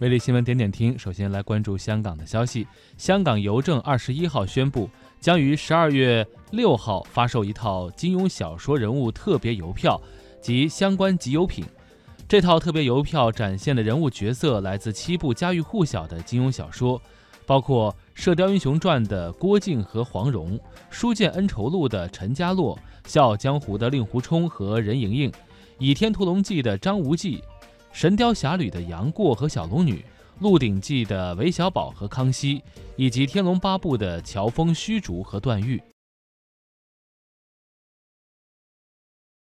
魅力新闻点点听，首先来关注香港的消息。香港邮政二十一号宣布，将于十二月六号发售一套金庸小说人物特别邮票及相关集邮品。这套特别邮票展现的人物角色来自七部家喻户晓的金庸小说，包括《射雕英雄传》的郭靖和黄蓉，《书剑恩仇录》的陈家洛，《笑傲江湖》的令狐冲和任盈盈，《倚天屠龙记》的张无忌。《神雕侠侣》的杨过和小龙女，《鹿鼎记》的韦小宝和康熙，以及《天龙八部》的乔峰、虚竹和段誉。